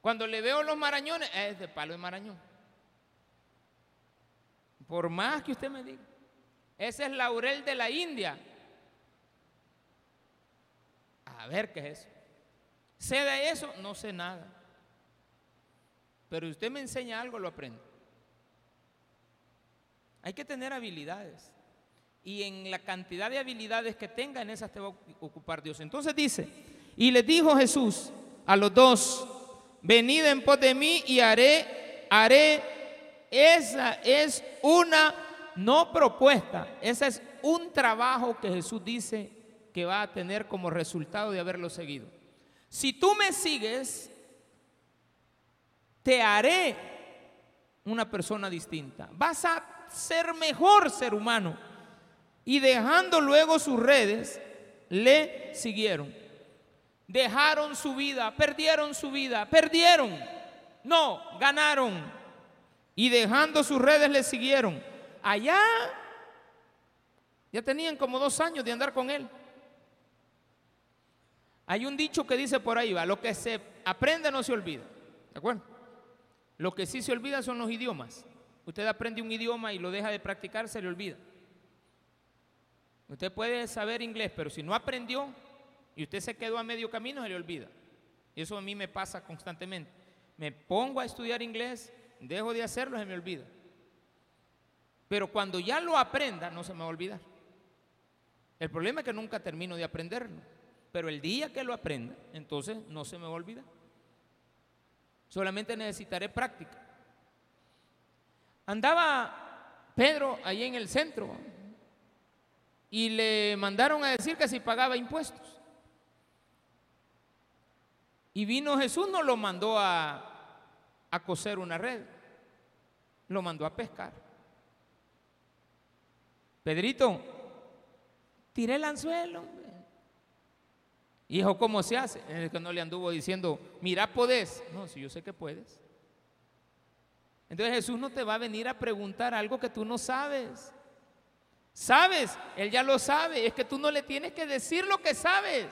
Cuando le veo los marañones, es de palo de marañón. Por más que usted me diga. Ese es laurel de la India. A ver qué es eso. ¿Sé de eso? No sé nada. Pero si usted me enseña algo, lo aprendo. Hay que tener habilidades. Y en la cantidad de habilidades que tenga, en esas te va a ocupar Dios. Entonces dice, y le dijo Jesús a los dos, venid en pos de mí y haré, haré, esa es una no propuesta, ese es un trabajo que Jesús dice que va a tener como resultado de haberlo seguido. Si tú me sigues, te haré una persona distinta. Vas a ser mejor ser humano. Y dejando luego sus redes, le siguieron. Dejaron su vida, perdieron su vida, perdieron. No, ganaron. Y dejando sus redes le siguieron. Allá ya tenían como dos años de andar con él. Hay un dicho que dice por ahí, va, lo que se aprende no se olvida. ¿De acuerdo? Lo que sí se olvida son los idiomas. Usted aprende un idioma y lo deja de practicar, se le olvida. Usted puede saber inglés, pero si no aprendió y usted se quedó a medio camino, se le olvida. Y eso a mí me pasa constantemente. Me pongo a estudiar inglés, dejo de hacerlo, se me olvida. Pero cuando ya lo aprenda, no se me va a olvidar. El problema es que nunca termino de aprenderlo. Pero el día que lo aprenda, entonces no se me va a olvidar. Solamente necesitaré práctica. Andaba Pedro ahí en el centro y le mandaron a decir que si pagaba impuestos. Y vino Jesús, no lo mandó a, a coser una red, lo mandó a pescar. Pedrito, tiré el anzuelo. Hijo, ¿cómo se hace? Es que no le anduvo diciendo, mira, podés. No, si yo sé que puedes. Entonces Jesús no te va a venir a preguntar algo que tú no sabes. ¿Sabes? Él ya lo sabe. Es que tú no le tienes que decir lo que sabes.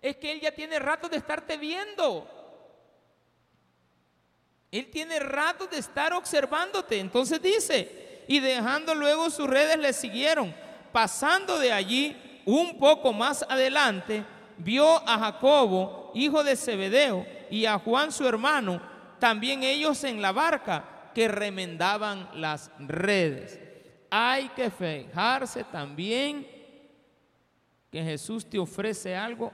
Es que Él ya tiene rato de estarte viendo. Él tiene rato de estar observándote. Entonces dice, y dejando luego sus redes le siguieron. Pasando de allí un poco más adelante, vio a Jacobo, hijo de Zebedeo, y a Juan su hermano, también ellos en la barca que remendaban las redes. Hay que fijarse también que Jesús te ofrece algo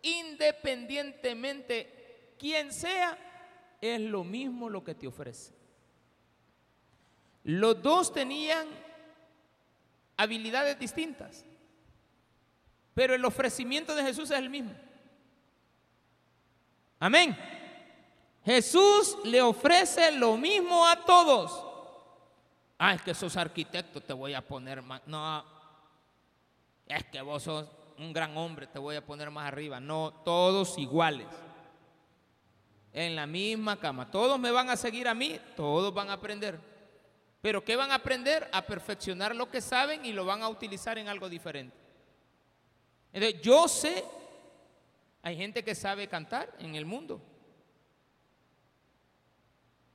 independientemente quién sea, es lo mismo lo que te ofrece. Los dos tenían habilidades distintas, pero el ofrecimiento de Jesús es el mismo. Amén. Jesús le ofrece lo mismo a todos. Ah, es que sos arquitecto, te voy a poner más. No, es que vos sos un gran hombre, te voy a poner más arriba. No, todos iguales. En la misma cama. Todos me van a seguir a mí, todos van a aprender. Pero ¿qué van a aprender? A perfeccionar lo que saben y lo van a utilizar en algo diferente. Entonces, yo sé, hay gente que sabe cantar en el mundo.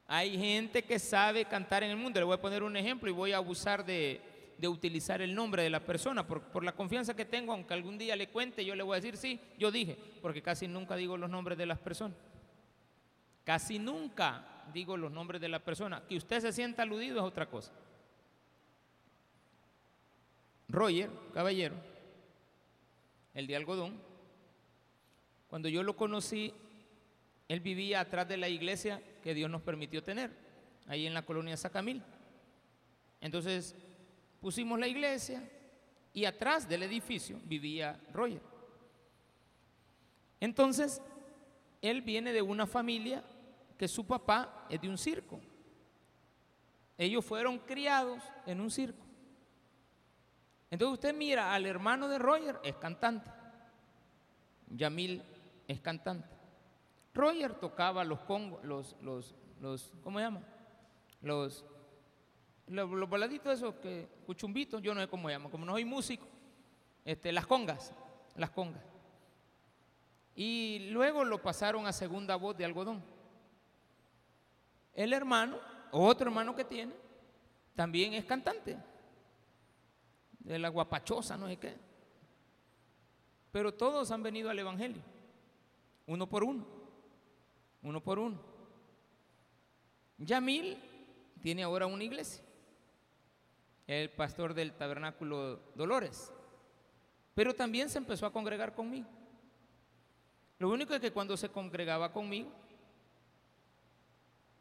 Hay gente que sabe cantar en el mundo. Le voy a poner un ejemplo y voy a abusar de, utilizar el nombre de la persona, por, por, la confianza que tengo, aunque algún día le cuente, yo le voy a decir, sí, yo dije, porque casi nunca digo los nombres de las personas. Casi nunca digo los nombres de la persona. Que usted se sienta aludido es otra cosa. Roger, caballero, el de algodón, cuando yo lo conocí, él vivía atrás de la iglesia que Dios nos permitió tener, ahí en la colonia Sacamil. Entonces, pusimos la iglesia y atrás del edificio vivía Roger. Entonces, él viene de una familia que su papá es de un circo. Ellos fueron criados en un circo. Entonces usted mira al hermano de Roger, es cantante. Yamil es cantante. Roger tocaba los congos, los, los, los, ¿cómo se llama? Los los, baladitos esos que, cuchumbitos, yo no sé cómo llaman, como no soy músico, este, las congas, las congas. Y luego lo pasaron a segunda voz de algodón. El hermano, otro hermano que tiene, también es cantante, de la guapachosa, no sé qué. Pero todos han venido al Evangelio, uno por uno, uno por uno. Yamil tiene ahora una iglesia el pastor del tabernáculo Dolores. Pero también se empezó a congregar conmigo. Lo único es que cuando se congregaba conmigo,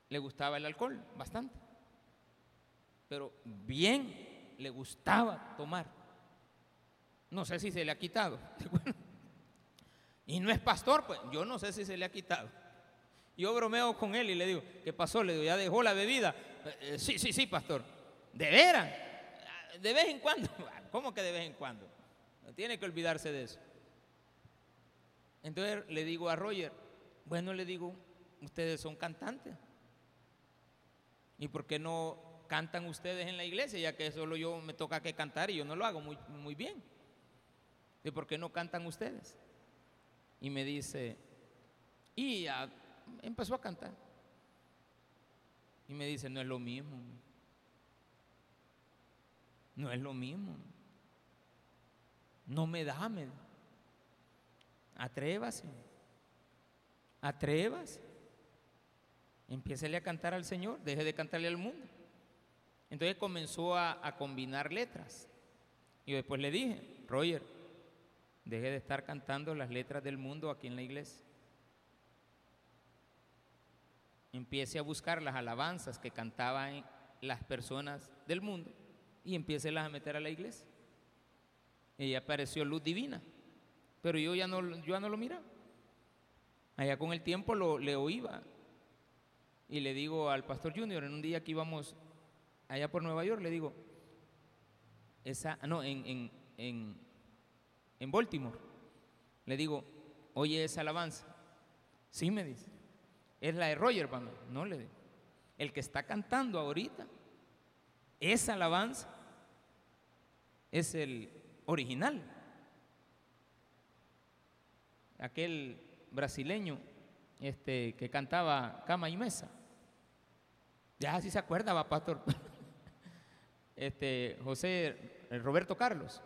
le gustaba el alcohol, bastante. Pero bien le gustaba tomar. No sé si se le ha quitado. y no es pastor, pues yo no sé si se le ha quitado. Yo bromeo con él y le digo, ¿qué pasó? Le digo, ¿ya dejó la bebida? Eh, sí, sí, sí, pastor. ¿De veras? de vez en cuando. ¿Cómo que de vez en cuando? No tiene que olvidarse de eso. Entonces le digo a Roger, bueno, le digo, ustedes son cantantes. ¿Y por qué no cantan ustedes en la iglesia? Ya que solo yo me toca que cantar y yo no lo hago muy, muy bien. ¿Y por qué no cantan ustedes? Y me dice, y ya empezó a cantar. Y me dice, no es lo mismo. No es lo mismo. No me da, me Atrévase. Atrévase. Empiécele a cantar al Señor, deje de cantarle al mundo. Entonces comenzó a, a combinar letras. Y después le dije, Roger, deje de estar cantando las letras del mundo aquí en la iglesia. Empiece a buscar las alabanzas que cantaban las personas del mundo y empiece a meter a la iglesia. Y apareció luz divina, pero yo ya no, yo no lo miraba. Allá con el tiempo lo, le oía. Y le digo al pastor Junior, en un día que íbamos allá por Nueva York, le digo, esa, no, en, en, en, en Baltimore, le digo, oye esa alabanza. Sí, me dice, es la de Roger, no le digo. El que está cantando ahorita, esa alabanza es el original. Aquel brasileño este, que cantaba cama y mesa. Ya si se acuerda, va pastor. Este, José eh, Roberto Carlos.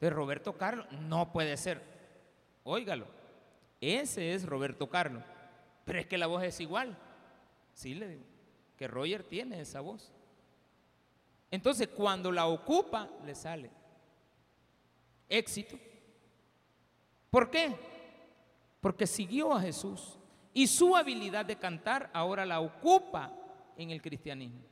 De Roberto Carlos, no puede ser. Óigalo. ese es Roberto Carlos. Pero es que la voz es igual. Sí, le digo, que Roger tiene esa voz. Entonces, cuando la ocupa, le sale éxito. ¿Por qué? Porque siguió a Jesús y su habilidad de cantar ahora la ocupa en el cristianismo.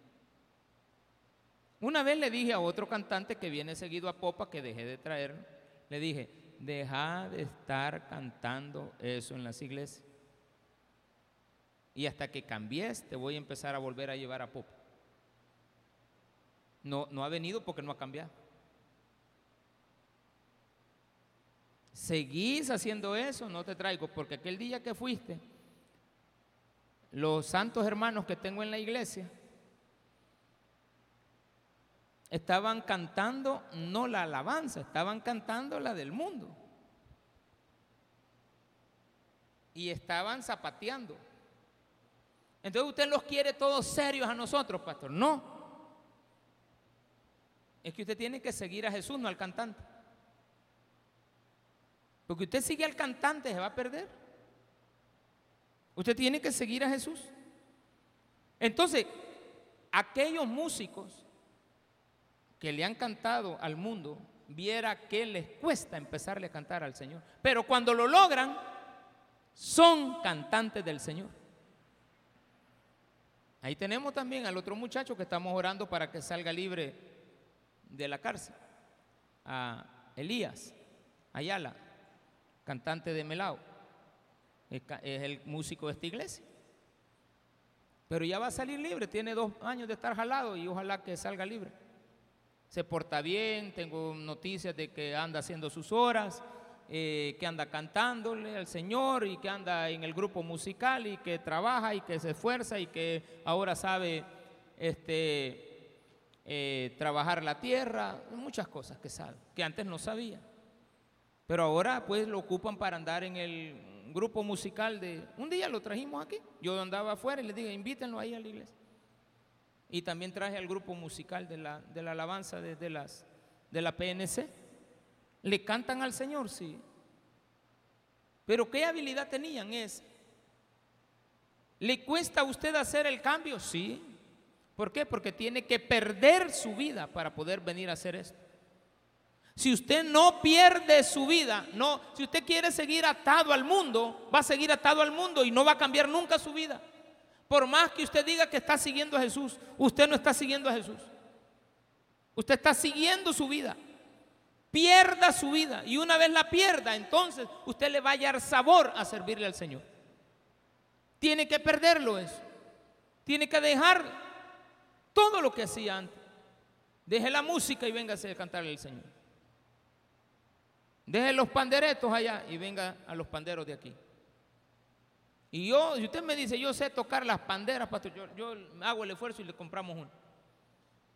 Una vez le dije a otro cantante que viene seguido a Popa, que dejé de traer, le dije, deja de estar cantando eso en las iglesias. Y hasta que cambies, te voy a empezar a volver a llevar a Popa. No, no ha venido porque no ha cambiado. Seguís haciendo eso, no te traigo, porque aquel día que fuiste, los santos hermanos que tengo en la iglesia estaban cantando no la alabanza, estaban cantando la del mundo. Y estaban zapateando. Entonces usted los quiere todos serios a nosotros, pastor. No. Es que usted tiene que seguir a Jesús, no al cantante. Porque usted sigue al cantante, se va a perder. Usted tiene que seguir a Jesús. Entonces, aquellos músicos que le han cantado al mundo, viera que les cuesta empezarle a cantar al Señor. Pero cuando lo logran, son cantantes del Señor. Ahí tenemos también al otro muchacho que estamos orando para que salga libre de la cárcel, a Elías Ayala cantante de Melao, es el músico de esta iglesia. Pero ya va a salir libre, tiene dos años de estar jalado y ojalá que salga libre. Se porta bien, tengo noticias de que anda haciendo sus horas, eh, que anda cantándole al Señor y que anda en el grupo musical y que trabaja y que se esfuerza y que ahora sabe este, eh, trabajar la tierra, muchas cosas que sabe, que antes no sabía. Pero ahora pues lo ocupan para andar en el grupo musical de... Un día lo trajimos aquí. Yo andaba afuera y le dije, invítenlo ahí a la iglesia. Y también traje al grupo musical de la, de la alabanza de, las, de la PNC. Le cantan al Señor, sí. Pero ¿qué habilidad tenían? Es, ¿le cuesta a usted hacer el cambio? Sí. ¿Por qué? Porque tiene que perder su vida para poder venir a hacer esto. Si usted no pierde su vida, no, si usted quiere seguir atado al mundo, va a seguir atado al mundo y no va a cambiar nunca su vida. Por más que usted diga que está siguiendo a Jesús, usted no está siguiendo a Jesús. Usted está siguiendo su vida. Pierda su vida y una vez la pierda, entonces usted le va a hallar sabor a servirle al Señor. Tiene que perderlo eso. Tiene que dejar todo lo que hacía antes. Deje la música y véngase a cantarle al Señor. Deje los panderetos allá y venga a los panderos de aquí. Y yo, si usted me dice, yo sé tocar las panderas, pastor, yo, hago el esfuerzo y le compramos uno.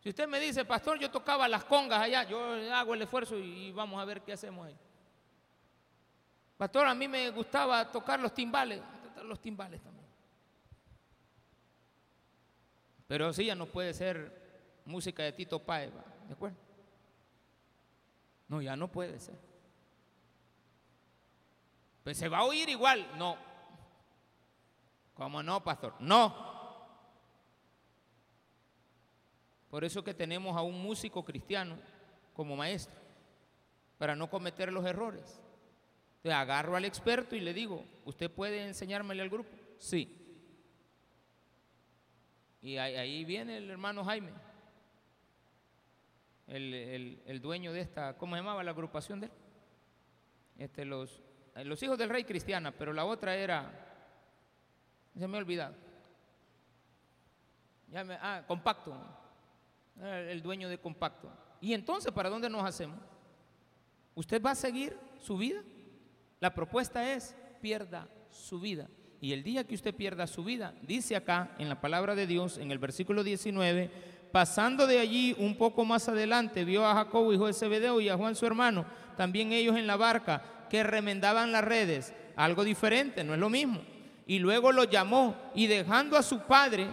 Si usted me dice, pastor, yo tocaba las congas allá, yo hago el esfuerzo y, vamos a ver qué hacemos ahí. Pastor, a mí me gustaba tocar los timbales, los timbales también. Pero sí, ya no puede ser música de Tito Páez, ¿de acuerdo? No, ya no puede ser. Pues se va a oír igual. No. ¿Cómo no, pastor? No. Por eso que tenemos a un músico cristiano como maestro, para no cometer los errores. Entonces agarro al experto y le digo, ¿usted puede enseñármele al grupo? Sí. Y ahí, viene el hermano Jaime, el, el, dueño de esta, ¿cómo se llamaba la agrupación de él? Este, los, eh, los hijos del rey cristiana, pero la otra era, se me ha olvidado. ah, compacto, el dueño de compacto. Y entonces, ¿para dónde nos hacemos? ¿Usted va a seguir su vida? La propuesta es, pierda su vida. Y el día que usted pierda su vida, dice acá en la palabra de Dios, en el versículo 19, pasando de allí un poco más adelante, vio a Jacobo, hijo de Zebedeo, y a Juan su hermano, también ellos en la barca, que remendaban las redes, algo diferente, no es lo mismo. Y luego lo llamó y dejando a su padre,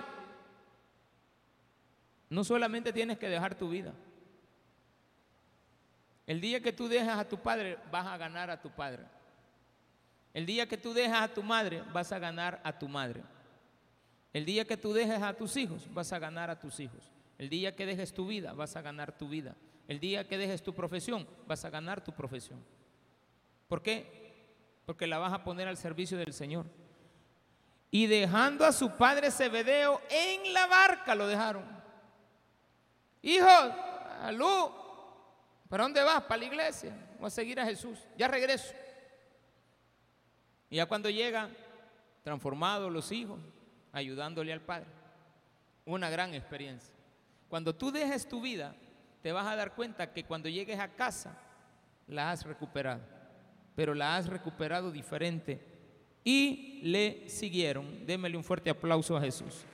no solamente tienes que dejar tu vida. El día que tú dejas a tu padre, vas a ganar a tu padre. El día que tú dejas a tu madre, vas a ganar a tu madre. El día que tú dejes a tus hijos, vas a ganar a tus hijos. El día que dejes tu vida, vas a ganar tu vida. El día que dejes tu profesión, vas a ganar tu profesión. ¿Por qué? Porque la vas a poner al servicio del Señor. Y dejando a su padre Zebedeo en la barca, lo dejaron. Hijo, alú, ¿para dónde vas? Para la iglesia. Voy a seguir a Jesús. Ya regreso. Y ya cuando llega, transformados los hijos, ayudándole al Padre. Una gran experiencia. Cuando tú dejes tu vida, te vas a dar cuenta que cuando llegues a casa, la has recuperado. Pero la has recuperado diferente. Y le siguieron. Démele un fuerte aplauso a Jesús.